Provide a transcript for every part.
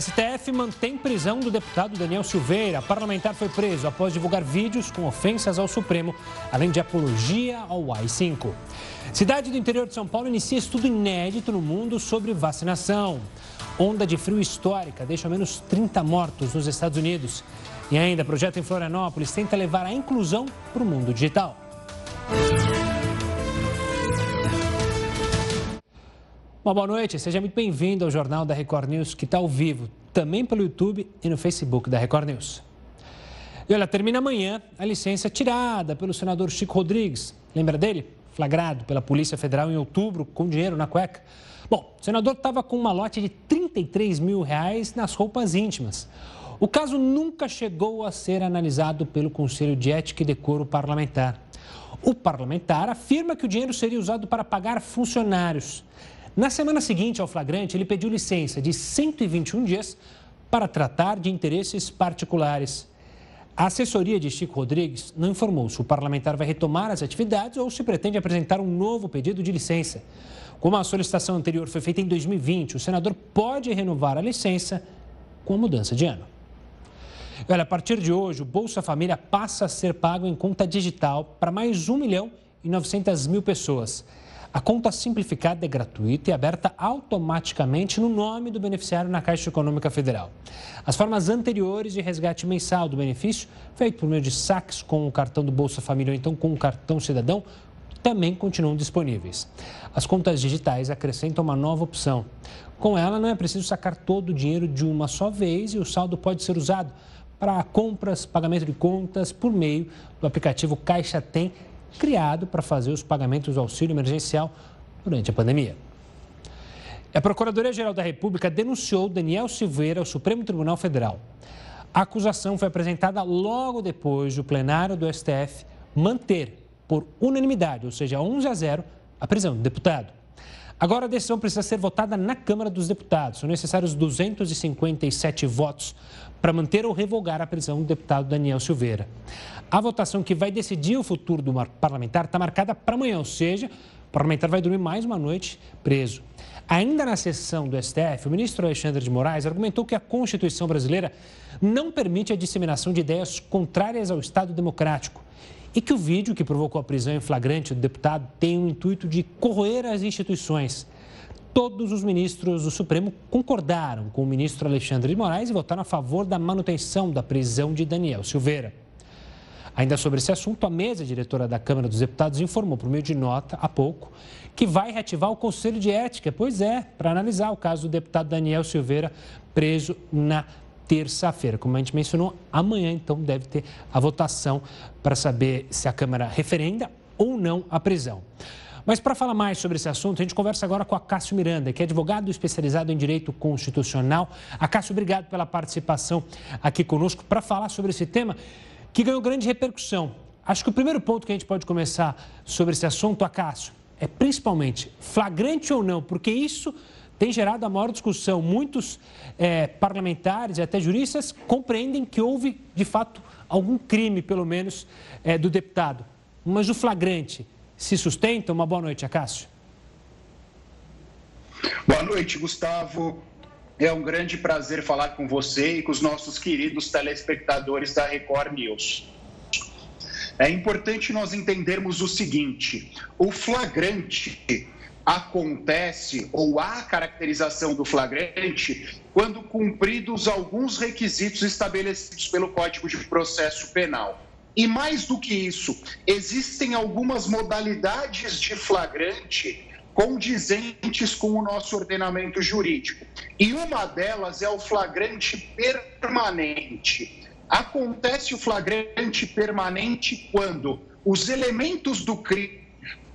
STF mantém prisão do deputado Daniel Silveira. O parlamentar foi preso após divulgar vídeos com ofensas ao Supremo, além de apologia ao AI-5. Cidade do interior de São Paulo inicia estudo inédito no mundo sobre vacinação. Onda de frio histórica deixa ao menos 30 mortos nos Estados Unidos. E ainda, projeto em Florianópolis tenta levar a inclusão para o mundo digital. Uma boa noite, seja muito bem-vindo ao Jornal da Record News, que está ao vivo, também pelo YouTube e no Facebook da Record News. E olha, termina amanhã a licença tirada pelo senador Chico Rodrigues. Lembra dele? Flagrado pela Polícia Federal em outubro com dinheiro na cueca. Bom, o senador estava com uma lote de 33 mil reais nas roupas íntimas. O caso nunca chegou a ser analisado pelo Conselho de Ética e Decoro Parlamentar. O parlamentar afirma que o dinheiro seria usado para pagar funcionários. Na semana seguinte ao flagrante, ele pediu licença de 121 dias para tratar de interesses particulares. A assessoria de Chico Rodrigues não informou se o parlamentar vai retomar as atividades ou se pretende apresentar um novo pedido de licença. Como a solicitação anterior foi feita em 2020, o senador pode renovar a licença com a mudança de ano. Olha, a partir de hoje, o Bolsa Família passa a ser pago em conta digital para mais 1 milhão e 900 mil pessoas. A conta simplificada é gratuita e aberta automaticamente no nome do beneficiário na Caixa Econômica Federal. As formas anteriores de resgate mensal do benefício, feito por meio de saques com o cartão do Bolsa Família ou então com o cartão cidadão, também continuam disponíveis. As contas digitais acrescentam uma nova opção. Com ela, não é preciso sacar todo o dinheiro de uma só vez e o saldo pode ser usado para compras, pagamento de contas por meio do aplicativo Caixa Tem criado para fazer os pagamentos do auxílio emergencial durante a pandemia. A Procuradoria-Geral da República denunciou Daniel Silveira ao Supremo Tribunal Federal. A acusação foi apresentada logo depois do plenário do STF manter, por unanimidade, ou seja, 11 a 0, a prisão do deputado. Agora a decisão precisa ser votada na Câmara dos Deputados. São necessários 257 votos para manter ou revogar a prisão do deputado Daniel Silveira. A votação que vai decidir o futuro do parlamentar está marcada para amanhã, ou seja, o parlamentar vai dormir mais uma noite preso. Ainda na sessão do STF, o ministro Alexandre de Moraes argumentou que a Constituição brasileira não permite a disseminação de ideias contrárias ao Estado democrático e que o vídeo que provocou a prisão em flagrante do deputado tem o intuito de corroer as instituições. Todos os ministros do Supremo concordaram com o ministro Alexandre de Moraes e votaram a favor da manutenção da prisão de Daniel Silveira. Ainda sobre esse assunto, a mesa diretora da Câmara dos Deputados informou, por meio de nota, há pouco, que vai reativar o Conselho de Ética. Pois é, para analisar o caso do deputado Daniel Silveira, preso na terça-feira. Como a gente mencionou, amanhã então deve ter a votação para saber se a Câmara referenda ou não a prisão. Mas para falar mais sobre esse assunto, a gente conversa agora com a Cássio Miranda, que é advogado especializado em direito constitucional. A Cássio, obrigado pela participação aqui conosco para falar sobre esse tema que ganhou grande repercussão. Acho que o primeiro ponto que a gente pode começar sobre esse assunto, Acácio, é principalmente flagrante ou não, porque isso tem gerado a maior discussão. Muitos é, parlamentares e até juristas compreendem que houve, de fato, algum crime, pelo menos, é, do deputado. Mas o flagrante se sustenta? Uma boa noite, Acácio. Boa noite, Gustavo. É um grande prazer falar com você e com os nossos queridos telespectadores da Record News. É importante nós entendermos o seguinte: o flagrante acontece ou há caracterização do flagrante quando cumpridos alguns requisitos estabelecidos pelo Código de Processo Penal. E mais do que isso, existem algumas modalidades de flagrante condizentes com o nosso ordenamento jurídico. E uma delas é o flagrante permanente. Acontece o flagrante permanente quando os elementos do crime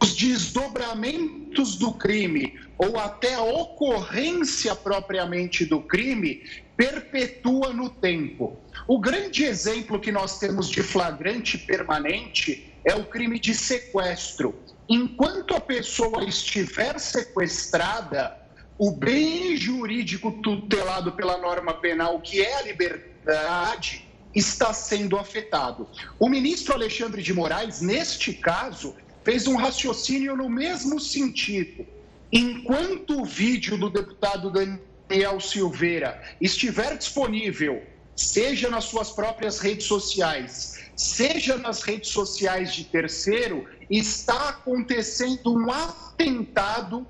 os desdobramentos do crime ou até a ocorrência propriamente do crime perpetua no tempo. O grande exemplo que nós temos de flagrante permanente é o crime de sequestro. Enquanto a pessoa estiver sequestrada, o bem jurídico tutelado pela norma penal, que é a liberdade, está sendo afetado. O ministro Alexandre de Moraes, neste caso, fez um raciocínio no mesmo sentido. Enquanto o vídeo do deputado Daniel Silveira estiver disponível, seja nas suas próprias redes sociais, seja nas redes sociais de terceiro, está acontecendo um atentado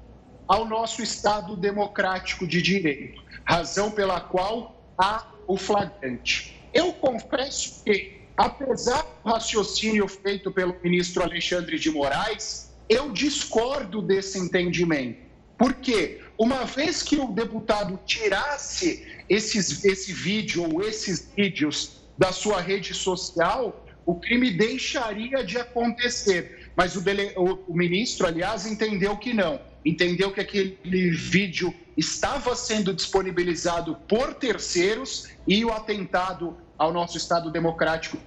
ao nosso Estado democrático de direito, razão pela qual há o flagrante. Eu confesso que, apesar do raciocínio feito pelo ministro Alexandre de Moraes, eu discordo desse entendimento. Por quê? Uma vez que o deputado tirasse esses, esse vídeo ou esses vídeos da sua rede social, o crime deixaria de acontecer. Mas o, dele, o, o ministro, aliás, entendeu que não. Entendeu que aquele vídeo estava sendo disponibilizado por terceiros e o atentado ao nosso Estado democrático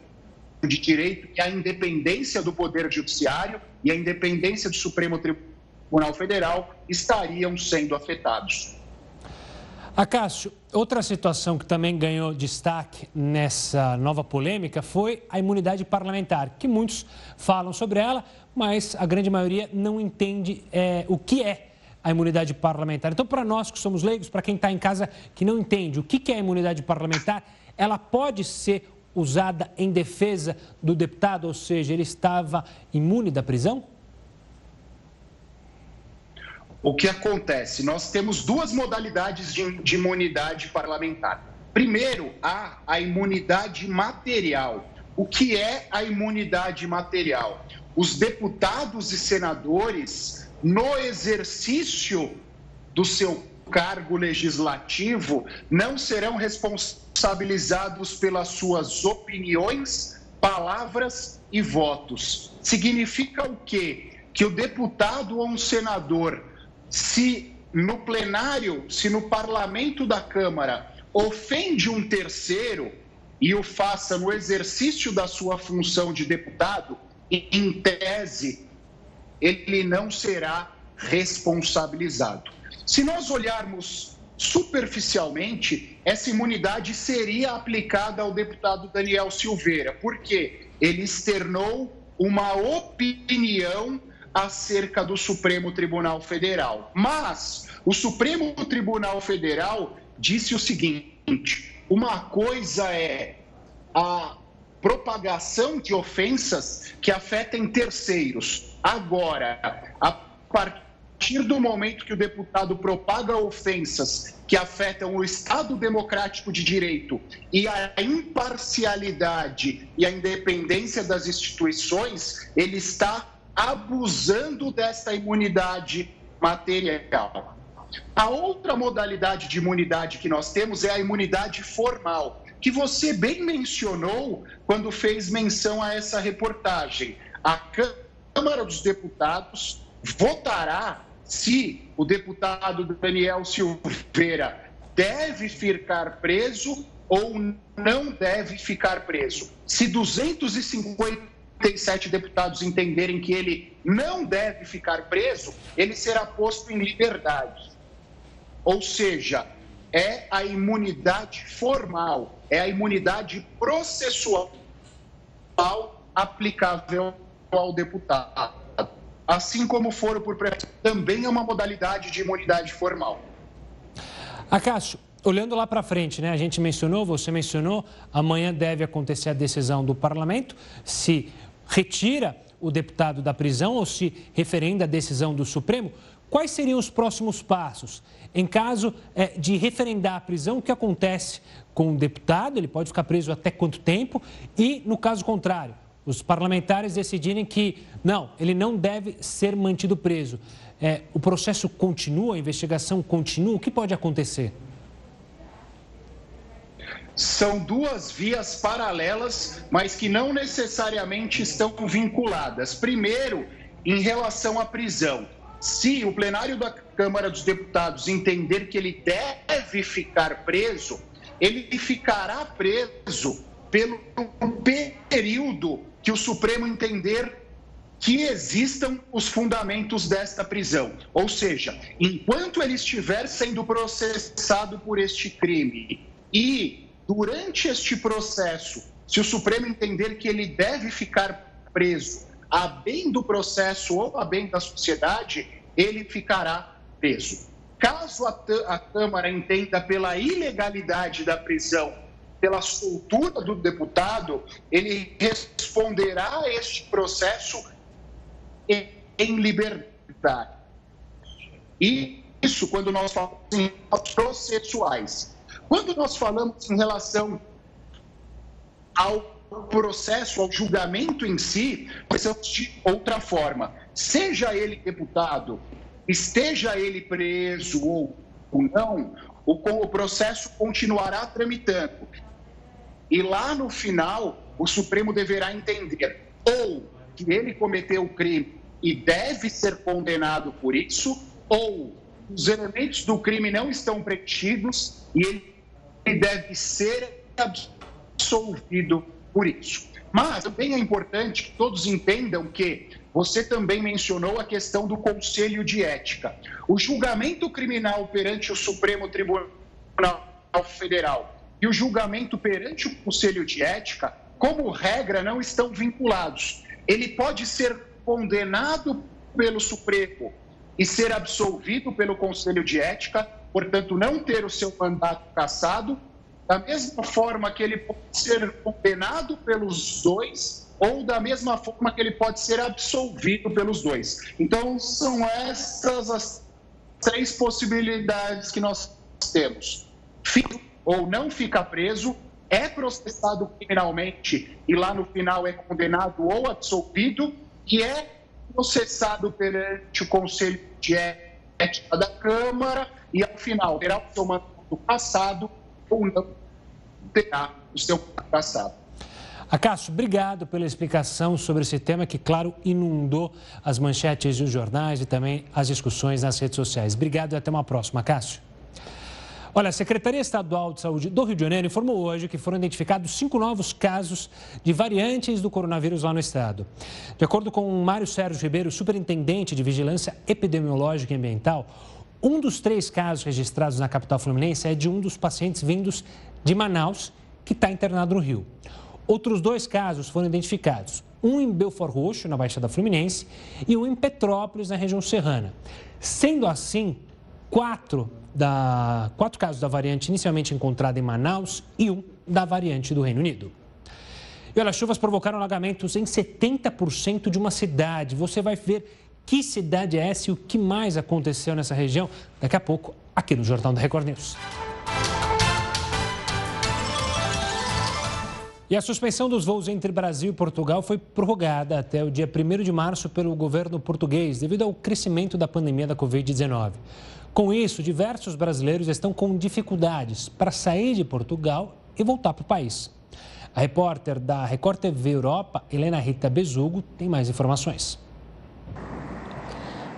de direito e a independência do Poder Judiciário e a independência do Supremo Tribunal Federal estariam sendo afetados. Acácio, outra situação que também ganhou destaque nessa nova polêmica foi a imunidade parlamentar, que muitos falam sobre ela, mas a grande maioria não entende é, o que é a imunidade parlamentar. Então, para nós que somos leigos, para quem está em casa que não entende o que é a imunidade parlamentar, ela pode ser usada em defesa do deputado, ou seja, ele estava imune da prisão? O que acontece? Nós temos duas modalidades de, de imunidade parlamentar. Primeiro, há a imunidade material. O que é a imunidade material? Os deputados e senadores, no exercício do seu cargo legislativo, não serão responsabilizados pelas suas opiniões, palavras e votos. Significa o quê? Que o deputado ou um senador se no plenário, se no parlamento da Câmara ofende um terceiro e o faça no exercício da sua função de deputado, em tese, ele não será responsabilizado. Se nós olharmos superficialmente, essa imunidade seria aplicada ao deputado Daniel Silveira, porque ele externou uma opinião acerca do Supremo Tribunal Federal. Mas o Supremo Tribunal Federal disse o seguinte: uma coisa é a propagação de ofensas que afetem terceiros. Agora, a partir do momento que o deputado propaga ofensas que afetam o Estado democrático de direito e a imparcialidade e a independência das instituições, ele está abusando desta imunidade material. A outra modalidade de imunidade que nós temos é a imunidade formal, que você bem mencionou quando fez menção a essa reportagem. A Câmara dos Deputados votará se o deputado Daniel Silveira deve ficar preso ou não deve ficar preso. Se 250 37 deputados entenderem que ele não deve ficar preso, ele será posto em liberdade. Ou seja, é a imunidade formal, é a imunidade processual aplicável ao deputado. Assim como foro por pressão, também é uma modalidade de imunidade formal. Acácio, olhando lá para frente, né? A gente mencionou, você mencionou, amanhã deve acontecer a decisão do parlamento se retira o deputado da prisão ou se referenda a decisão do Supremo, quais seriam os próximos passos? Em caso é, de referendar a prisão, o que acontece com o deputado? Ele pode ficar preso até quanto tempo? E, no caso contrário, os parlamentares decidirem que, não, ele não deve ser mantido preso. É, o processo continua, a investigação continua, o que pode acontecer? são duas vias paralelas, mas que não necessariamente estão vinculadas. Primeiro, em relação à prisão. Se o plenário da Câmara dos Deputados entender que ele deve ficar preso, ele ficará preso pelo período que o Supremo entender que existam os fundamentos desta prisão. Ou seja, enquanto ele estiver sendo processado por este crime e durante este processo, se o Supremo entender que ele deve ficar preso a bem do processo ou a bem da sociedade, ele ficará preso. Caso a, Câmara entenda pela ilegalidade da prisão, pela soltura do deputado, ele responderá a este processo em liberdade. E isso quando nós falamos em processuais. Quando nós falamos em relação ao processo, ao julgamento em si, pensamos de outra forma. Seja ele deputado, esteja ele preso ou não, o, o processo continuará tramitando. E lá no final, o Supremo deverá entender ou que ele cometeu o crime e deve ser condenado por isso, ou os elementos do crime não estão preenchidos e ele deve ser absolvido por isso. Mas também é importante que todos entendam que você também mencionou a questão do Conselho de Ética. O julgamento criminal perante o Supremo Tribunal Federal e o julgamento perante o Conselho de Ética, como regra, não estão vinculados. Ele pode ser condenado pelo Supremo e ser absolvido pelo Conselho de Ética, portanto, não ter o seu mandato cassado, da mesma forma que ele pode ser condenado pelos dois ou da mesma forma que ele pode ser absolvido pelos dois. Então, são essas as três possibilidades que nós temos. Fica ou não fica preso, é processado criminalmente e lá no final é condenado ou absolvido, e é processado perante o Conselho de Ética da Câmara e, ao final, terá o seu mandato passado ou não terá o seu passado. Acácio, obrigado pela explicação sobre esse tema que, claro, inundou as manchetes dos jornais e também as discussões nas redes sociais. Obrigado e até uma próxima, Cássio. Olha, a Secretaria Estadual de Saúde do Rio de Janeiro informou hoje que foram identificados cinco novos casos de variantes do coronavírus lá no estado. De acordo com Mário Sérgio Ribeiro, superintendente de Vigilância Epidemiológica e Ambiental, um dos três casos registrados na capital fluminense é de um dos pacientes vindos de Manaus, que está internado no Rio. Outros dois casos foram identificados, um em Belfort Roxo, na Baixada Fluminense, e um em Petrópolis, na região serrana. Sendo assim, quatro, da, quatro casos da variante inicialmente encontrada em Manaus e um da variante do Reino Unido. E olha, as chuvas provocaram alagamentos em 70% de uma cidade. Você vai ver que cidade é essa e o que mais aconteceu nessa região daqui a pouco aqui no Jornal da Record News. E a suspensão dos voos entre Brasil e Portugal foi prorrogada até o dia 1 de março pelo governo português, devido ao crescimento da pandemia da Covid-19. Com isso, diversos brasileiros estão com dificuldades para sair de Portugal e voltar para o país. A repórter da Record TV Europa, Helena Rita Bezugo, tem mais informações.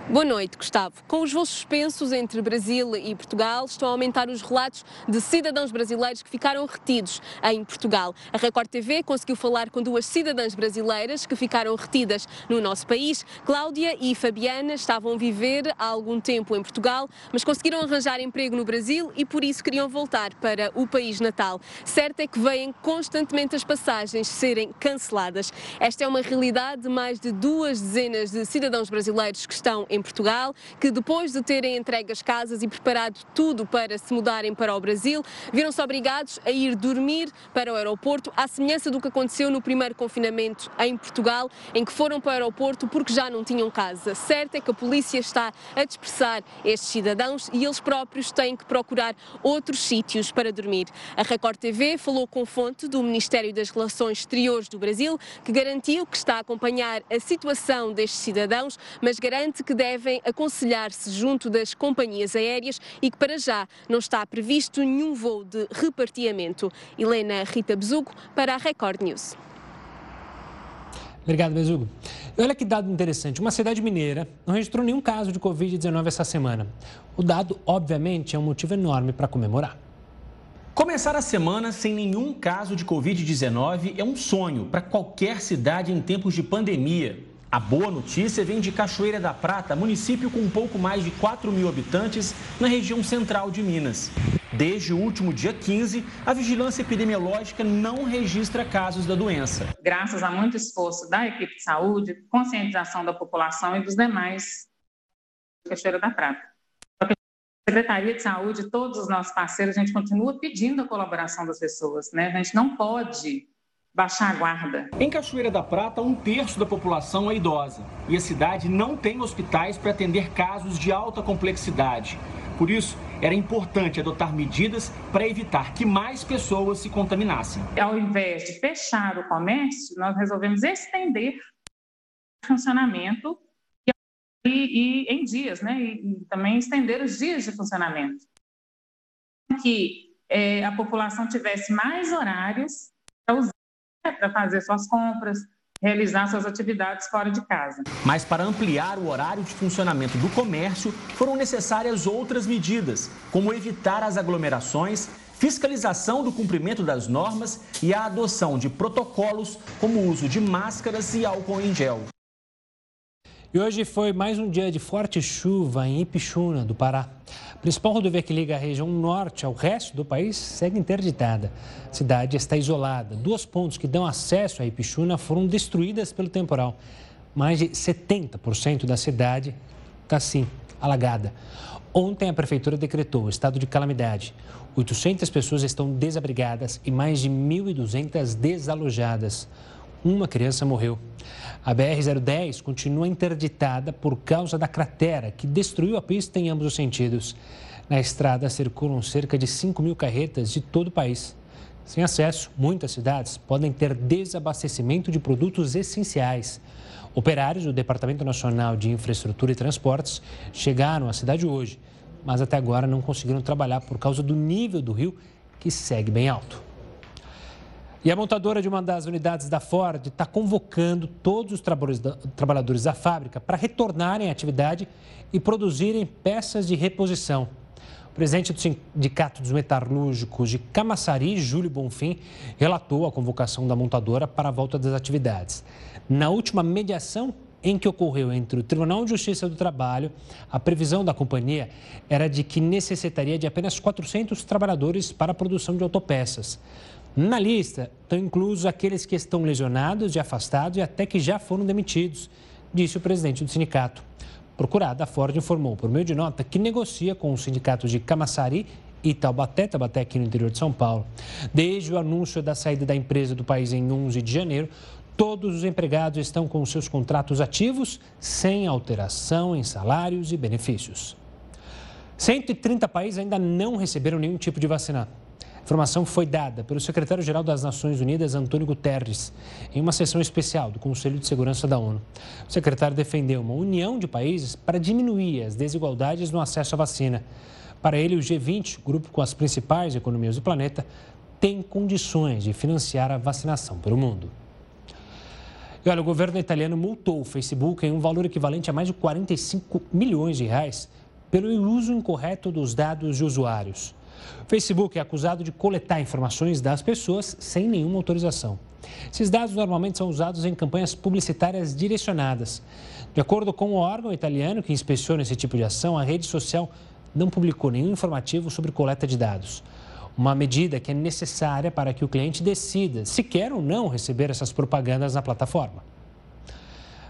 Boa noite, Gustavo. Com os voos suspensos entre Brasil e Portugal, estão a aumentar os relatos de cidadãos brasileiros que ficaram retidos em Portugal. A Record TV conseguiu falar com duas cidadãs brasileiras que ficaram retidas no nosso país. Cláudia e Fabiana estavam a viver há algum tempo em Portugal, mas conseguiram arranjar emprego no Brasil e por isso queriam voltar para o país natal. Certo é que veem constantemente as passagens serem canceladas. Esta é uma realidade de mais de duas dezenas de cidadãos brasileiros que estão em Portugal, que depois de terem entregue as casas e preparado tudo para se mudarem para o Brasil, viram-se obrigados a ir dormir para o aeroporto, à semelhança do que aconteceu no primeiro confinamento em Portugal, em que foram para o aeroporto porque já não tinham casa. Certo é que a polícia está a dispersar estes cidadãos e eles próprios têm que procurar outros sítios para dormir. A Record TV falou com fonte do Ministério das Relações Exteriores do Brasil, que garantiu que está a acompanhar a situação destes cidadãos, mas garante que devem aconselhar-se junto das companhias aéreas e que para já não está previsto nenhum voo de repartiamento. Helena Rita Bezugo para a Record News. Obrigado, Bezugo. Olha que dado interessante. Uma cidade mineira não registrou nenhum caso de Covid-19 essa semana. O dado, obviamente, é um motivo enorme para comemorar. Começar a semana sem nenhum caso de Covid-19 é um sonho para qualquer cidade em tempos de pandemia. A boa notícia vem de Cachoeira da Prata, município com um pouco mais de 4 mil habitantes na região central de Minas. Desde o último dia 15, a vigilância epidemiológica não registra casos da doença. Graças a muito esforço da equipe de saúde, conscientização da população e dos demais Cachoeira da Prata. Secretaria de Saúde, todos os nossos parceiros, a gente continua pedindo a colaboração das pessoas, né? A gente não pode baixar a guarda. Em Cachoeira da Prata, um terço da população é idosa e a cidade não tem hospitais para atender casos de alta complexidade. Por isso, era importante adotar medidas para evitar que mais pessoas se contaminassem. Ao invés de fechar o comércio, nós resolvemos estender o funcionamento e, e em dias, né? E, e, também estender os dias de funcionamento. Que é, a população tivesse mais horários para usar para fazer suas compras, realizar suas atividades fora de casa. Mas para ampliar o horário de funcionamento do comércio, foram necessárias outras medidas, como evitar as aglomerações, fiscalização do cumprimento das normas e a adoção de protocolos como o uso de máscaras e álcool em gel. E hoje foi mais um dia de forte chuva em Ipixuna, do Pará. Principal rodovia que liga a região norte ao resto do país segue interditada. A cidade está isolada. Duas pontes que dão acesso a Ipixuna foram destruídas pelo temporal. Mais de 70% da cidade está, sim, alagada. Ontem, a prefeitura decretou estado de calamidade. 800 pessoas estão desabrigadas e mais de 1.200 desalojadas. Uma criança morreu. A BR-010 continua interditada por causa da cratera que destruiu a pista em ambos os sentidos. Na estrada circulam cerca de 5 mil carretas de todo o país. Sem acesso, muitas cidades podem ter desabastecimento de produtos essenciais. Operários do Departamento Nacional de Infraestrutura e Transportes chegaram à cidade hoje, mas até agora não conseguiram trabalhar por causa do nível do rio, que segue bem alto. E a montadora de uma das unidades da Ford está convocando todos os trabalhadores da fábrica para retornarem à atividade e produzirem peças de reposição. O presidente do Sindicato dos Metalúrgicos de Camaçari, Júlio Bonfim, relatou a convocação da montadora para a volta das atividades. Na última mediação em que ocorreu entre o Tribunal de Justiça do Trabalho, a previsão da companhia era de que necessitaria de apenas 400 trabalhadores para a produção de autopeças. Na lista estão inclusos aqueles que estão lesionados e afastados e até que já foram demitidos, disse o presidente do sindicato. Procurada, a Ford informou por meio de nota que negocia com os sindicatos de Camaçari e Taubaté, Taubaté aqui no interior de São Paulo. Desde o anúncio da saída da empresa do país em 11 de janeiro, todos os empregados estão com seus contratos ativos, sem alteração em salários e benefícios. 130 países ainda não receberam nenhum tipo de vacina. Informação foi dada pelo secretário-geral das Nações Unidas, Antônio Guterres, em uma sessão especial do Conselho de Segurança da ONU. O secretário defendeu uma união de países para diminuir as desigualdades no acesso à vacina. Para ele, o G20, grupo com as principais economias do planeta, tem condições de financiar a vacinação pelo mundo. E olha, o governo italiano multou o Facebook em um valor equivalente a mais de 45 milhões de reais pelo uso incorreto dos dados de usuários. O Facebook é acusado de coletar informações das pessoas sem nenhuma autorização. Esses dados normalmente são usados em campanhas publicitárias direcionadas. De acordo com o órgão italiano que inspeciona esse tipo de ação, a rede social não publicou nenhum informativo sobre coleta de dados. Uma medida que é necessária para que o cliente decida se quer ou não receber essas propagandas na plataforma.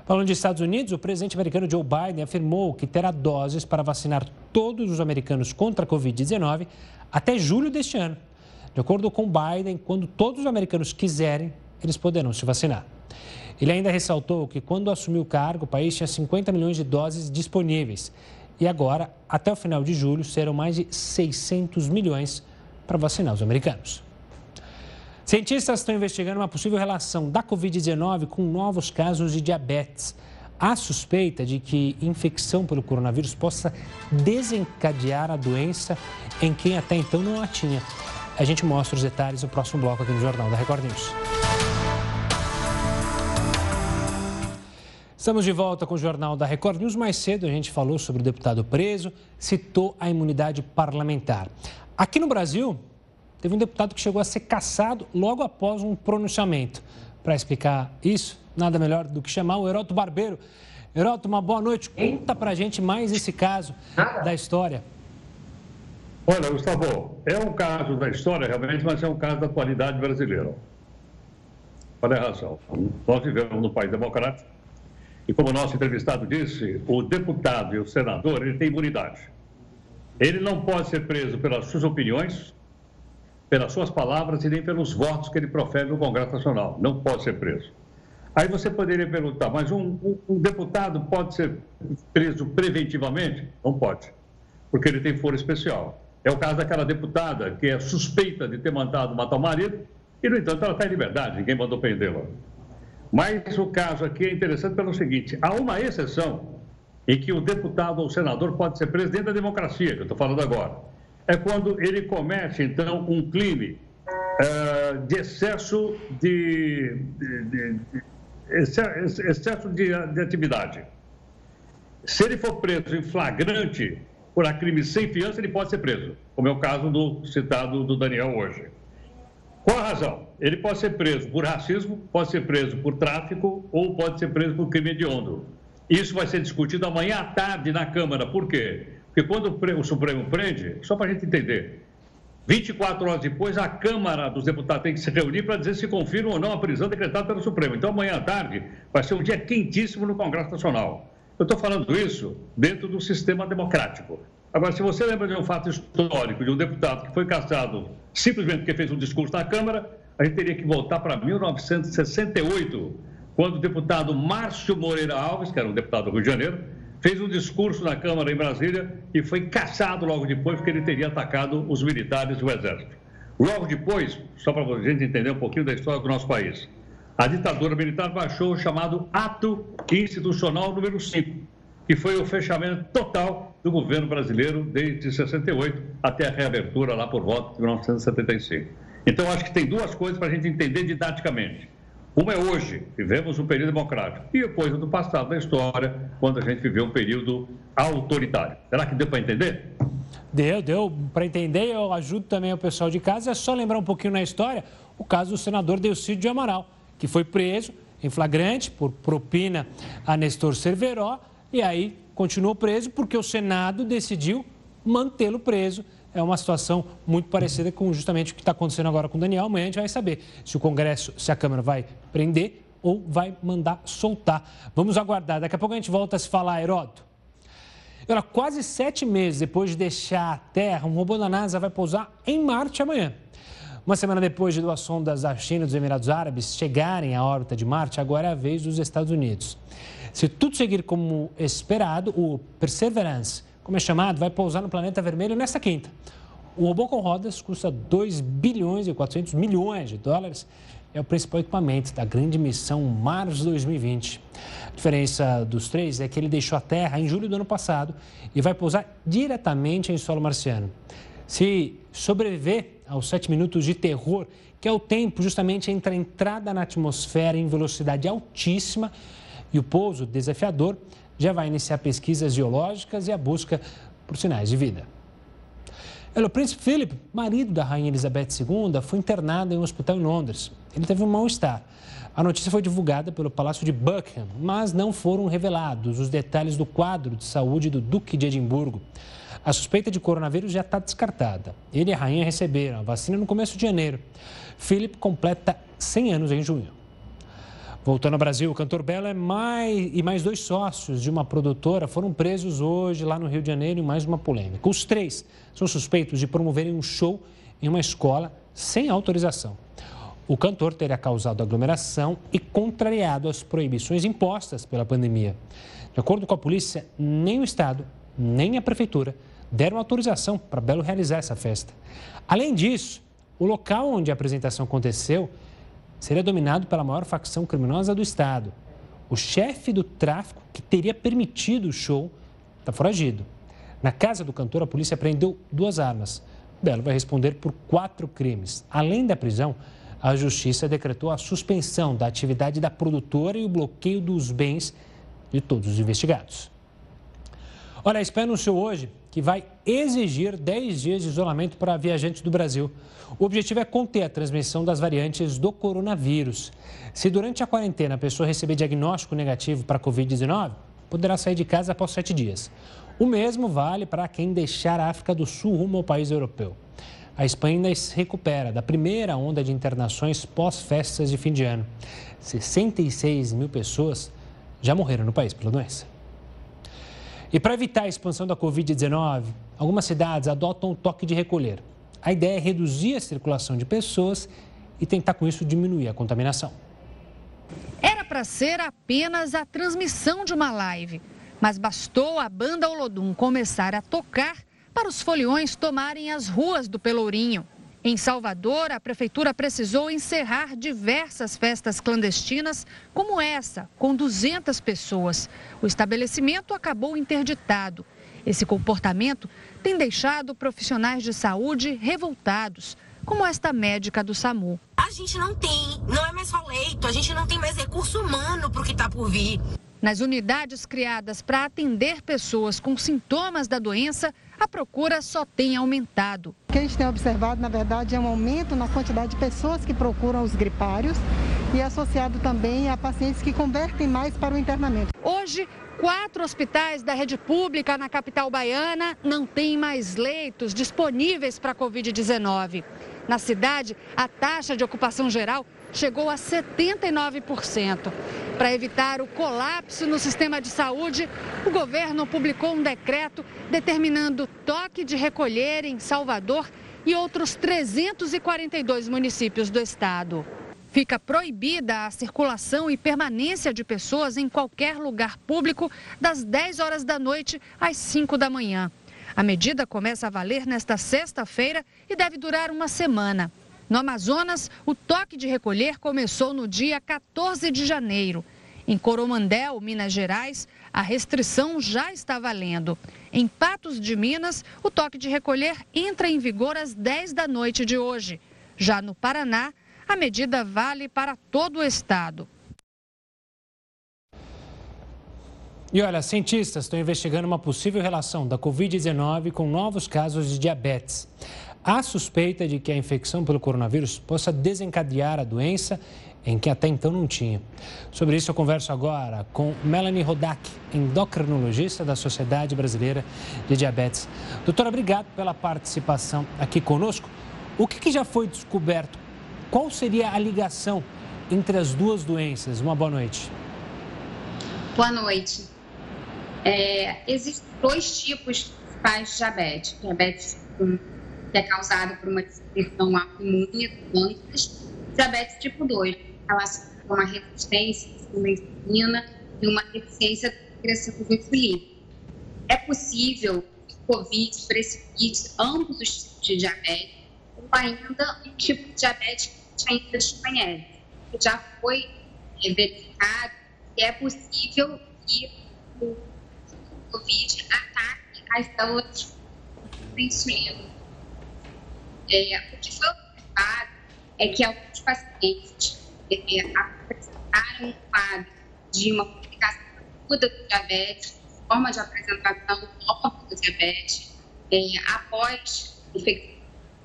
Falando de Estados Unidos, o presidente americano Joe Biden afirmou que terá doses para vacinar todos os americanos contra a Covid-19 até julho deste ano. De acordo com Biden, quando todos os americanos quiserem, eles poderão se vacinar. Ele ainda ressaltou que quando assumiu o cargo, o país tinha 50 milhões de doses disponíveis. E agora, até o final de julho, serão mais de 600 milhões para vacinar os americanos. Cientistas estão investigando uma possível relação da Covid-19 com novos casos de diabetes. Há suspeita de que infecção pelo coronavírus possa desencadear a doença em quem até então não a tinha. A gente mostra os detalhes no próximo bloco aqui no Jornal da Record News. Estamos de volta com o Jornal da Record News. Mais cedo a gente falou sobre o deputado preso, citou a imunidade parlamentar. Aqui no Brasil, teve um deputado que chegou a ser caçado logo após um pronunciamento. Para explicar isso, nada melhor do que chamar o Heroto Barbeiro. Heroto, uma boa noite. Conta para a gente mais esse caso da história. Olha, Gustavo, é um caso da história realmente, mas é um caso da atualidade brasileira. É a razão? Nós vivemos num país democrático e, como o nosso entrevistado disse, o deputado e o senador ele tem imunidade. Ele não pode ser preso pelas suas opiniões, pelas suas palavras e nem pelos votos que ele profere no Congresso Nacional. Não pode ser preso. Aí você poderia perguntar, mas um, um, um deputado pode ser preso preventivamente? Não pode, porque ele tem foro especial. É o caso daquela deputada que é suspeita de ter mandado matar o marido e, no entanto, ela está em liberdade, ninguém mandou prendê-la. Mas o caso aqui é interessante pelo seguinte: há uma exceção em que o deputado ou senador pode ser presidente da democracia, que eu estou falando agora. É quando ele comete, então, um crime uh, de excesso de, de, de, de excesso de atividade. Se ele for preso em flagrante por crime sem fiança, ele pode ser preso, como é o caso do citado do Daniel hoje. Qual a razão? Ele pode ser preso por racismo, pode ser preso por tráfico ou pode ser preso por crime hediondo. Isso vai ser discutido amanhã à tarde na Câmara. Por quê? Porque quando o Supremo prende, só para a gente entender, 24 horas depois, a Câmara dos Deputados tem que se reunir para dizer se confirma ou não a prisão decretada pelo Supremo. Então, amanhã à tarde vai ser um dia quentíssimo no Congresso Nacional. Eu estou falando isso dentro do sistema democrático. Agora, se você lembra de um fato histórico de um deputado que foi caçado simplesmente porque fez um discurso na Câmara, a gente teria que voltar para 1968, quando o deputado Márcio Moreira Alves, que era um deputado do Rio de Janeiro, fez um discurso na Câmara em Brasília e foi caçado logo depois porque ele teria atacado os militares do Exército. Logo depois, só para a gente entender um pouquinho da história do nosso país, a ditadura militar baixou o chamado Ato Institucional número 5, que foi o fechamento total do governo brasileiro desde 68 até a reabertura lá por volta de 1975. Então, acho que tem duas coisas para a gente entender didaticamente. Uma é hoje, vivemos um período democrático, e depois do passado da história, quando a gente viveu um período autoritário. Será que deu para entender? Deu, deu para entender. Eu ajudo também o pessoal de casa. É só lembrar um pouquinho na história o caso do senador Delcídio de Amaral, que foi preso em flagrante por propina a Nestor Cerveró e aí continuou preso porque o Senado decidiu mantê-lo preso é uma situação muito parecida com justamente o que está acontecendo agora com o Daniel. Amanhã a gente vai saber se o Congresso, se a Câmara vai prender ou vai mandar soltar. Vamos aguardar. Daqui a pouco a gente volta a se falar, Heródoto. Olha, quase sete meses depois de deixar a Terra, um robô da NASA vai pousar em Marte amanhã. Uma semana depois de duas sondas da China e dos Emirados Árabes chegarem à órbita de Marte, agora é a vez dos Estados Unidos. Se tudo seguir como esperado, o Perseverance como é chamado, vai pousar no planeta vermelho nesta quinta. O robô com rodas custa 2 bilhões e 400 milhões de dólares. É o principal equipamento da grande missão Mars 2020. A diferença dos três é que ele deixou a Terra em julho do ano passado e vai pousar diretamente em solo marciano. Se sobreviver aos sete minutos de terror, que é o tempo justamente entre a entrada na atmosfera em velocidade altíssima e o pouso desafiador, já vai iniciar pesquisas geológicas e a busca por sinais de vida. O príncipe Philip, marido da rainha Elizabeth II, foi internado em um hospital em Londres. Ele teve um mal-estar. A notícia foi divulgada pelo Palácio de Buckingham, mas não foram revelados os detalhes do quadro de saúde do Duque de Edimburgo. A suspeita de coronavírus já está descartada. Ele e a rainha receberam a vacina no começo de janeiro. Philip completa 100 anos em junho. Voltando ao Brasil, o cantor Belo é mais, e mais dois sócios de uma produtora foram presos hoje lá no Rio de Janeiro em mais uma polêmica. Os três são suspeitos de promoverem um show em uma escola sem autorização. O cantor teria causado aglomeração e contrariado as proibições impostas pela pandemia. De acordo com a polícia, nem o Estado, nem a Prefeitura deram autorização para Belo realizar essa festa. Além disso, o local onde a apresentação aconteceu seria dominado pela maior facção criminosa do Estado. O chefe do tráfico, que teria permitido o show, está foragido. Na casa do cantor, a polícia prendeu duas armas. Belo vai responder por quatro crimes. Além da prisão, a justiça decretou a suspensão da atividade da produtora e o bloqueio dos bens de todos os investigados. Olha, a Espanha anunciou hoje que vai exigir 10 dias de isolamento para viajantes do Brasil. O objetivo é conter a transmissão das variantes do coronavírus. Se durante a quarentena a pessoa receber diagnóstico negativo para a Covid-19, poderá sair de casa após sete dias. O mesmo vale para quem deixar a África do Sul rumo ao país europeu. A Espanha ainda se recupera da primeira onda de internações pós-festas de fim de ano. 66 mil pessoas já morreram no país pela doença. E para evitar a expansão da Covid-19, algumas cidades adotam o toque de recolher. A ideia é reduzir a circulação de pessoas e tentar com isso diminuir a contaminação. Era para ser apenas a transmissão de uma live, mas bastou a banda Olodum começar a tocar para os foliões tomarem as ruas do Pelourinho. Em Salvador, a prefeitura precisou encerrar diversas festas clandestinas, como essa, com 200 pessoas. O estabelecimento acabou interditado. Esse comportamento tem deixado profissionais de saúde revoltados, como esta médica do SAMU. A gente não tem, não é mais só leito, a gente não tem mais recurso humano para o que está por vir. Nas unidades criadas para atender pessoas com sintomas da doença, a procura só tem aumentado. O que a gente tem observado, na verdade, é um aumento na quantidade de pessoas que procuram os gripários e associado também a pacientes que convertem mais para o internamento. Hoje, quatro hospitais da rede pública na capital baiana não têm mais leitos disponíveis para a Covid-19. Na cidade, a taxa de ocupação geral chegou a 79%. Para evitar o colapso no sistema de saúde, o governo publicou um decreto determinando toque de recolher em Salvador e outros 342 municípios do estado. Fica proibida a circulação e permanência de pessoas em qualquer lugar público das 10 horas da noite às 5 da manhã. A medida começa a valer nesta sexta-feira e deve durar uma semana. No Amazonas, o toque de recolher começou no dia 14 de janeiro. Em Coromandel, Minas Gerais, a restrição já está valendo. Em Patos de Minas, o toque de recolher entra em vigor às 10 da noite de hoje. Já no Paraná, a medida vale para todo o estado. E olha, cientistas estão investigando uma possível relação da Covid-19 com novos casos de diabetes. Há suspeita de que a infecção pelo coronavírus possa desencadear a doença em que até então não tinha. Sobre isso eu converso agora com Melanie Rodak, endocrinologista da Sociedade Brasileira de Diabetes. Doutora, obrigado pela participação aqui conosco. O que, que já foi descoberto? Qual seria a ligação entre as duas doenças? Uma boa noite. Boa noite. É, existem dois tipos principais de diabetes. Diabetes que é causado por uma disfunção autoimune do pâncreas. Diabetes tipo 2, relacionado com uma resistência à insulina e uma deficiência da secreção de insulina. É possível que COVID precipite ambos os tipos de diabetes ou ainda um tipo de diabetes que a gente ainda desconhece, já foi verificado que é possível que o Covid ataque as células da insulina. É, o que foi observado é que alguns pacientes é, apresentaram um quadro de uma complicação aguda do diabetes, forma de apresentação nova do diabetes, é, após infecção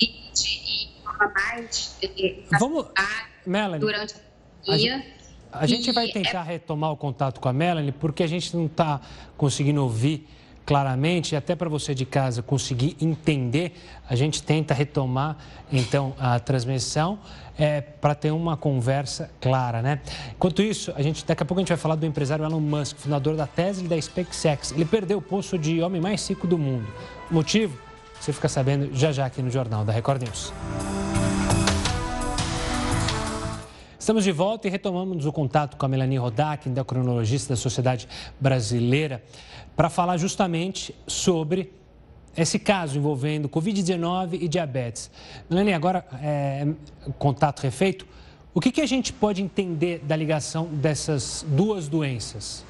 e forma mais é, Vamos, Melanie, durante a pandemia. A gente vai tentar é... retomar o contato com a Melanie, porque a gente não está conseguindo ouvir claramente, até para você de casa conseguir entender, a gente tenta retomar então a transmissão é, para ter uma conversa clara, né? Enquanto isso, a gente daqui a pouco a gente vai falar do empresário Elon Musk, fundador da Tesla e da SpaceX. Ele perdeu o posto de homem mais rico do mundo. O motivo? Você fica sabendo já já aqui no Jornal da Record News. Estamos de volta e retomamos o contato com a Melanie Rodak, endocrinologista da Sociedade Brasileira, para falar justamente sobre esse caso envolvendo Covid-19 e diabetes. Melanie, agora, é, contato refeito, o que, que a gente pode entender da ligação dessas duas doenças?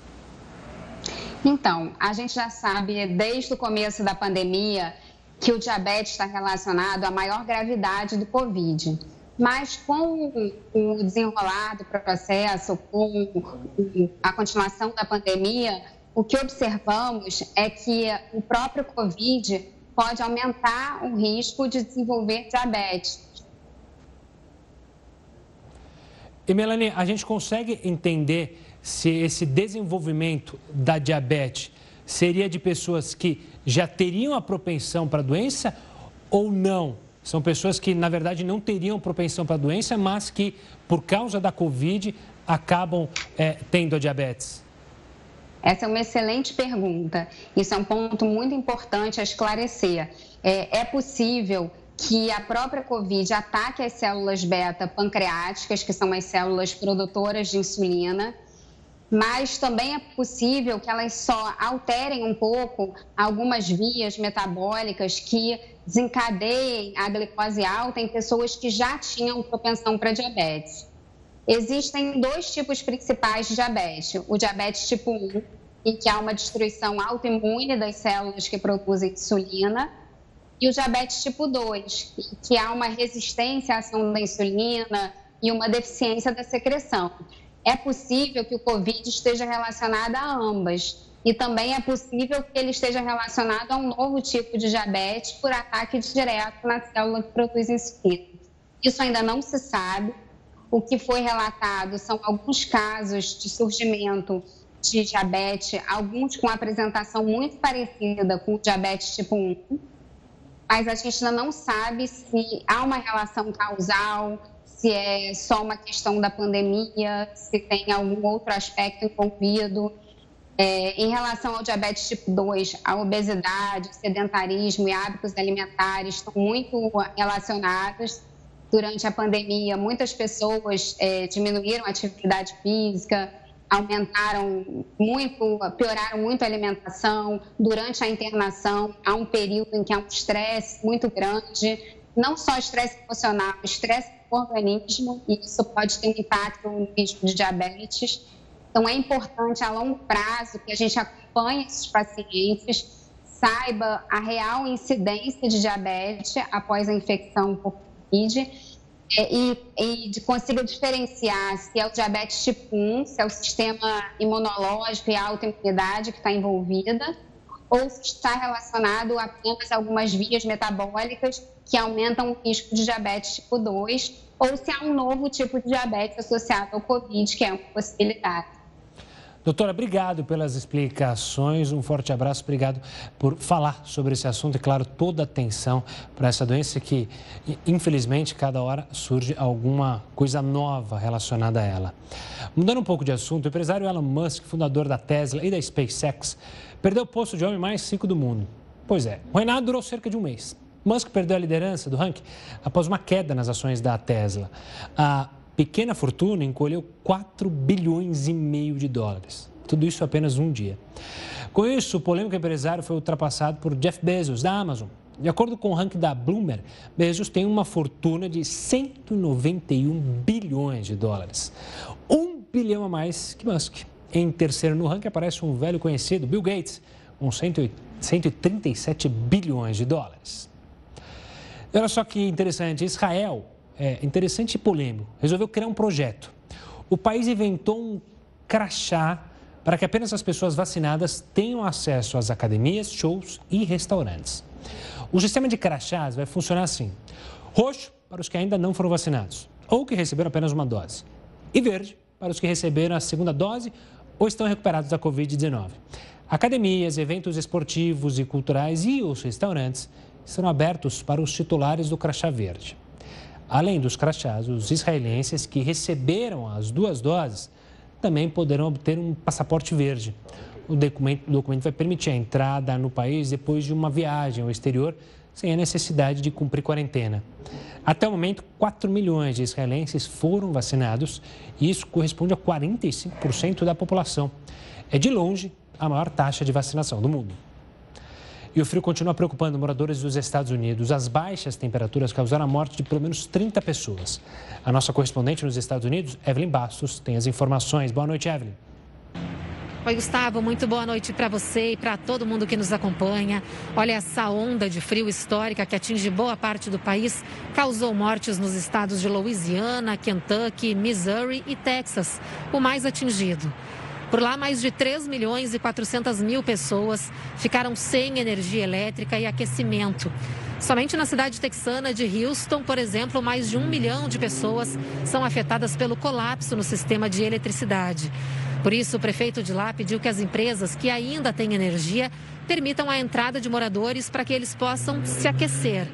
Então, a gente já sabe desde o começo da pandemia que o diabetes está relacionado à maior gravidade do Covid. Mas com o desenrolar do processo, com a continuação da pandemia, o que observamos é que o próprio Covid pode aumentar o risco de desenvolver diabetes. E Melanie, a gente consegue entender se esse desenvolvimento da diabetes seria de pessoas que já teriam a propensão para a doença ou não? São pessoas que, na verdade, não teriam propensão para a doença, mas que, por causa da Covid, acabam é, tendo a diabetes. Essa é uma excelente pergunta. Isso é um ponto muito importante a esclarecer. É, é possível que a própria Covid ataque as células beta pancreáticas, que são as células produtoras de insulina, mas também é possível que elas só alterem um pouco algumas vias metabólicas que desencadeiem a glicose alta em pessoas que já tinham propensão para diabetes. Existem dois tipos principais de diabetes: o diabetes tipo 1, em que há uma destruição autoimune das células que produzem insulina, e o diabetes tipo 2, que há uma resistência à ação da insulina e uma deficiência da secreção. É possível que o COVID esteja relacionado a ambas. E também é possível que ele esteja relacionado a um novo tipo de diabetes por ataque direto na célula que produz insulina. Isso ainda não se sabe. O que foi relatado são alguns casos de surgimento de diabetes, alguns com apresentação muito parecida com o diabetes tipo 1 mas a gente ainda não sabe se há uma relação causal, se é só uma questão da pandemia, se tem algum outro aspecto envolvido. É, em relação ao diabetes tipo 2, a obesidade, sedentarismo e hábitos alimentares estão muito relacionados. Durante a pandemia, muitas pessoas é, diminuíram a atividade física, aumentaram muito, pioraram muito a alimentação. Durante a internação, há um período em que há um estresse muito grande, não só estresse emocional, estresse do organismo, e isso pode ter um impacto no risco de diabetes. Então, é importante a longo prazo que a gente acompanhe esses pacientes, saiba a real incidência de diabetes após a infecção por Covid é, e, e de, consiga diferenciar se é o diabetes tipo 1, se é o sistema imunológico e a autoimunidade que está envolvida, ou se está relacionado apenas a algumas vias metabólicas que aumentam o risco de diabetes tipo 2, ou se há um novo tipo de diabetes associado ao Covid, que é uma possibilidade. Doutora, obrigado pelas explicações. Um forte abraço. Obrigado por falar sobre esse assunto e, claro, toda atenção para essa doença que, infelizmente, cada hora surge alguma coisa nova relacionada a ela. Mudando um pouco de assunto, o empresário Elon Musk, fundador da Tesla e da SpaceX, perdeu o posto de homem mais rico do mundo. Pois é, o reinado durou cerca de um mês. Musk perdeu a liderança do ranking após uma queda nas ações da Tesla. A pequena fortuna encolheu 4 bilhões e meio de dólares. Tudo isso apenas um dia. Com isso, o polêmico empresário foi ultrapassado por Jeff Bezos, da Amazon. De acordo com o ranking da Bloomberg, Bezos tem uma fortuna de 191 bilhões de dólares. Um bilhão a mais que Musk. Em terceiro no ranking aparece um velho conhecido, Bill Gates, com 137 bilhões de dólares. Olha só que interessante, Israel é, interessante e polêmico, resolveu criar um projeto. O país inventou um crachá para que apenas as pessoas vacinadas tenham acesso às academias, shows e restaurantes. O sistema de crachás vai funcionar assim: roxo para os que ainda não foram vacinados ou que receberam apenas uma dose, e verde para os que receberam a segunda dose ou estão recuperados da Covid-19. Academias, eventos esportivos e culturais e os restaurantes serão abertos para os titulares do crachá verde. Além dos crachás, os israelenses que receberam as duas doses também poderão obter um passaporte verde. O documento, o documento vai permitir a entrada no país depois de uma viagem ao exterior, sem a necessidade de cumprir quarentena. Até o momento, 4 milhões de israelenses foram vacinados e isso corresponde a 45% da população. É de longe a maior taxa de vacinação do mundo. E o frio continua preocupando moradores dos Estados Unidos. As baixas temperaturas causaram a morte de pelo menos 30 pessoas. A nossa correspondente nos Estados Unidos, Evelyn Bastos, tem as informações. Boa noite, Evelyn. Oi, Gustavo, muito boa noite para você e para todo mundo que nos acompanha. Olha, essa onda de frio histórica que atinge boa parte do país causou mortes nos estados de Louisiana, Kentucky, Missouri e Texas, o mais atingido. Por lá, mais de 3 milhões e 400 mil pessoas ficaram sem energia elétrica e aquecimento. Somente na cidade texana de Houston, por exemplo, mais de um milhão de pessoas são afetadas pelo colapso no sistema de eletricidade. Por isso, o prefeito de lá pediu que as empresas que ainda têm energia permitam a entrada de moradores para que eles possam se aquecer.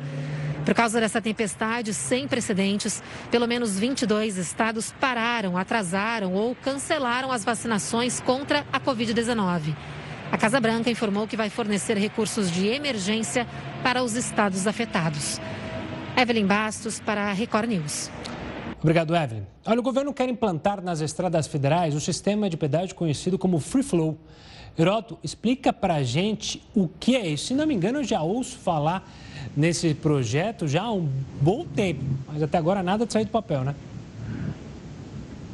Por causa dessa tempestade sem precedentes, pelo menos 22 estados pararam, atrasaram ou cancelaram as vacinações contra a Covid-19. A Casa Branca informou que vai fornecer recursos de emergência para os estados afetados. Evelyn Bastos para a Record News. Obrigado, Evelyn. Olha, o governo quer implantar nas estradas federais o sistema de pedágio conhecido como Free Flow. Heroto, explica para a gente o que é isso. Se não me engano, eu já ouço falar nesse projeto já há um bom tempo, mas até agora nada de sair do papel, né?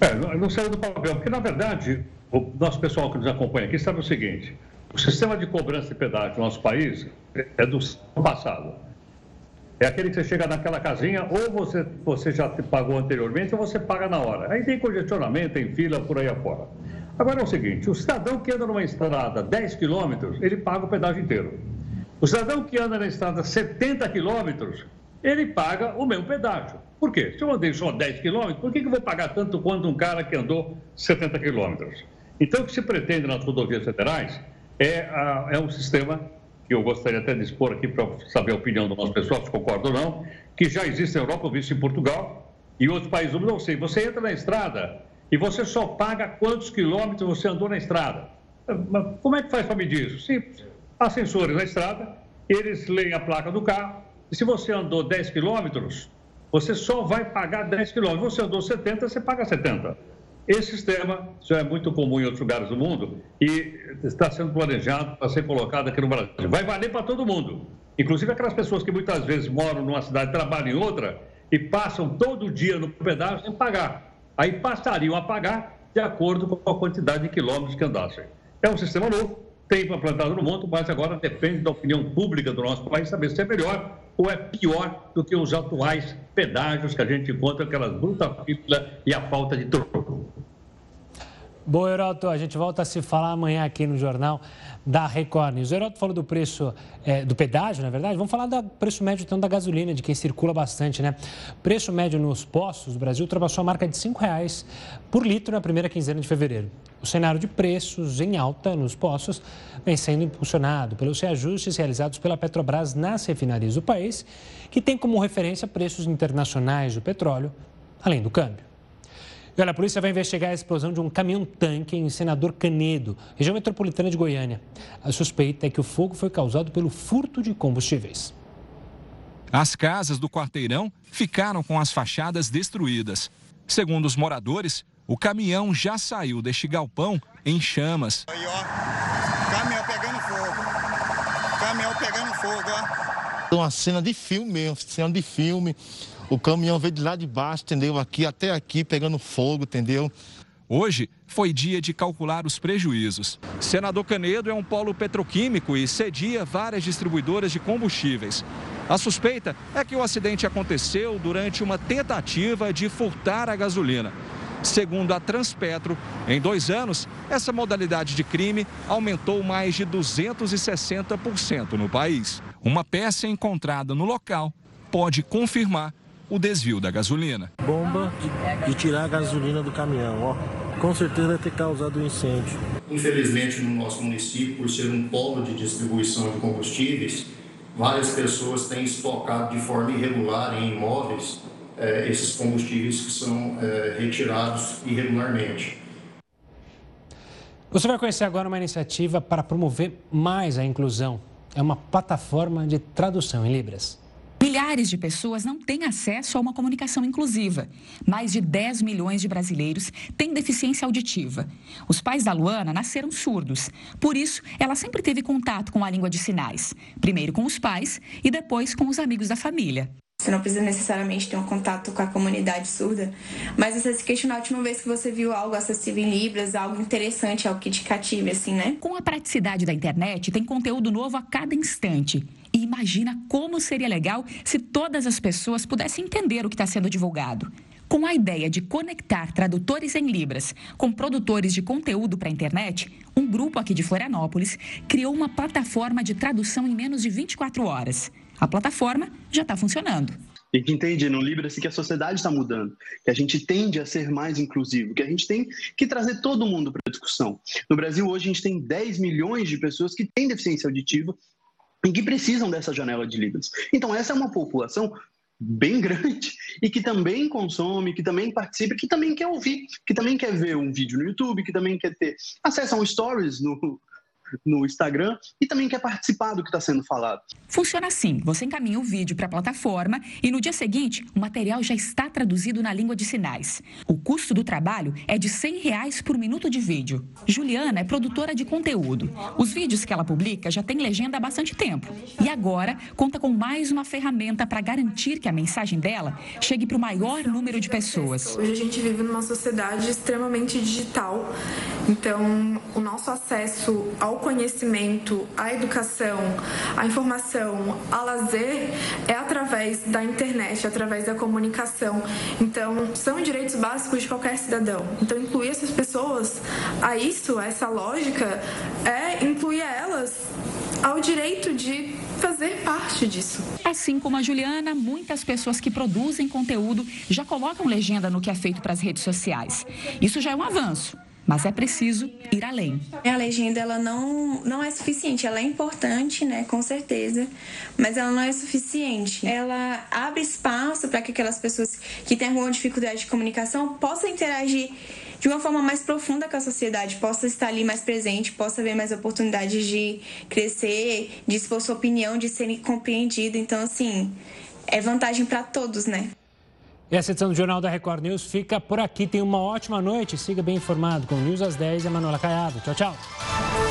É, não saiu do papel, porque na verdade, o nosso pessoal que nos acompanha aqui sabe o seguinte: o sistema de cobrança de pedágio no nosso país é do passado. É aquele que você chega naquela casinha, ou você, você já pagou anteriormente, ou você paga na hora. Aí tem congestionamento, tem fila por aí afora. Agora é o seguinte: o cidadão que anda numa estrada 10 quilômetros, ele paga o pedágio inteiro. O cidadão que anda na estrada 70 quilômetros, ele paga o mesmo pedágio. Por quê? Se eu andei só 10 quilômetros, por que, que eu vou pagar tanto quanto um cara que andou 70 quilômetros? Então, o que se pretende nas rodovias federais é, a, é um sistema que eu gostaria até de expor aqui para saber a opinião do nosso pessoal, se concorda ou não, que já existe na Europa, eu vi isso em Portugal e outros países mundo, não sei. Você entra na estrada e você só paga quantos quilômetros você andou na estrada. Como é que faz para medir isso? Simples Há sensores na estrada, eles leem a placa do carro, e se você andou 10 quilômetros, você só vai pagar 10 quilômetros. Você andou 70, você paga 70. Esse sistema já é muito comum em outros lugares do mundo e está sendo planejado para ser colocado aqui no Brasil. Vai valer para todo mundo, inclusive aquelas pessoas que muitas vezes moram numa cidade, trabalham em outra e passam todo dia no pedágio sem pagar. Aí passariam a pagar de acordo com a quantidade de quilômetros que andassem. É um sistema novo, tem implantado no mundo, mas agora depende da opinião pública do nosso país saber se é melhor ou é pior do que os atuais pedágios que a gente encontra, aquelas bruta fila e a falta de troco. Boa, Heroto. A gente volta a se falar amanhã aqui no Jornal da Record News. O Heroto falou do preço é, do pedágio, na verdade. Vamos falar do preço médio então da gasolina, de quem circula bastante, né? Preço médio nos postos do Brasil ultrapassou a marca de R$ reais por litro na primeira quinzena de fevereiro. O cenário de preços em alta nos postos vem sendo impulsionado pelos reajustes realizados pela Petrobras nas refinarias do país, que tem como referência preços internacionais do petróleo, além do câmbio. E olha, a polícia vai investigar a explosão de um caminhão-tanque em Senador Canedo, região metropolitana de Goiânia. A suspeita é que o fogo foi causado pelo furto de combustíveis. As casas do quarteirão ficaram com as fachadas destruídas. Segundo os moradores, o caminhão já saiu deste galpão em chamas. Aí, ó, caminhão pegando fogo. Caminhão pegando fogo, ó. Uma cena de filme mesmo, cena de filme. O caminhão veio de lá de baixo, entendeu? Aqui até aqui pegando fogo, entendeu? Hoje foi dia de calcular os prejuízos. Senador Canedo é um polo petroquímico e cedia várias distribuidoras de combustíveis. A suspeita é que o acidente aconteceu durante uma tentativa de furtar a gasolina. Segundo a Transpetro, em dois anos, essa modalidade de crime aumentou mais de 260% no país. Uma peça encontrada no local pode confirmar o desvio da gasolina. Bomba de, de tirar a gasolina do caminhão, ó. Com certeza vai ter causado um incêndio. Infelizmente, no nosso município, por ser um polo de distribuição de combustíveis, várias pessoas têm estocado de forma irregular em imóveis eh, esses combustíveis que são eh, retirados irregularmente. Você vai conhecer agora uma iniciativa para promover mais a inclusão. É uma plataforma de tradução em Libras. Milhares de pessoas não têm acesso a uma comunicação inclusiva. Mais de 10 milhões de brasileiros têm deficiência auditiva. Os pais da Luana nasceram surdos. Por isso, ela sempre teve contato com a língua de sinais. Primeiro com os pais e depois com os amigos da família. Você não precisa necessariamente ter um contato com a comunidade surda, mas você se questionar a última vez que você viu algo acessível em Libras, algo interessante, algo que te cative, assim, né? Com a praticidade da internet, tem conteúdo novo a cada instante. E imagina como seria legal se todas as pessoas pudessem entender o que está sendo divulgado. Com a ideia de conectar tradutores em Libras com produtores de conteúdo para a internet, um grupo aqui de Florianópolis criou uma plataforma de tradução em menos de 24 horas. A plataforma já está funcionando. A gente entende no Libras que a sociedade está mudando, que a gente tende a ser mais inclusivo, que a gente tem que trazer todo mundo para a discussão. No Brasil, hoje, a gente tem 10 milhões de pessoas que têm deficiência auditiva e que precisam dessa janela de Libras. Então, essa é uma população bem grande e que também consome, que também participa, que também quer ouvir, que também quer ver um vídeo no YouTube, que também quer ter acesso a um stories no, no Instagram e também quer participar do que está sendo falado. Funciona assim: você encaminha o vídeo para a plataforma e no dia seguinte o material já está traduzido na língua de sinais. O custo do trabalho é de 100 reais por minuto de vídeo. Juliana é produtora de conteúdo. Os vídeos que ela publica já têm legenda há bastante tempo e agora conta com mais uma ferramenta para garantir que a mensagem dela chegue para o maior número de pessoas. Hoje a gente vive numa sociedade extremamente digital, então o nosso acesso ao conhecimento, à educação, à informação, a lazer é através da internet, através da comunicação. Então, são direitos básicos de qualquer cidadão. Então, incluir essas pessoas a isso, a essa lógica, é incluir elas ao direito de fazer parte disso. Assim como a Juliana, muitas pessoas que produzem conteúdo já colocam legenda no que é feito para as redes sociais. Isso já é um avanço mas é preciso ir além. A legenda ela não, não é suficiente, ela é importante, né, com certeza, mas ela não é suficiente. Ela abre espaço para que aquelas pessoas que têm alguma dificuldade de comunicação possam interagir de uma forma mais profunda com a sociedade, possa estar ali mais presente, possa ver mais oportunidades de crescer, de expor sua opinião, de ser compreendido. Então, assim, é vantagem para todos, né? E essa edição do Jornal da Record News fica por aqui. Tenha uma ótima noite. Siga bem informado com News às 10 e a Manuela Caiado. Tchau, tchau.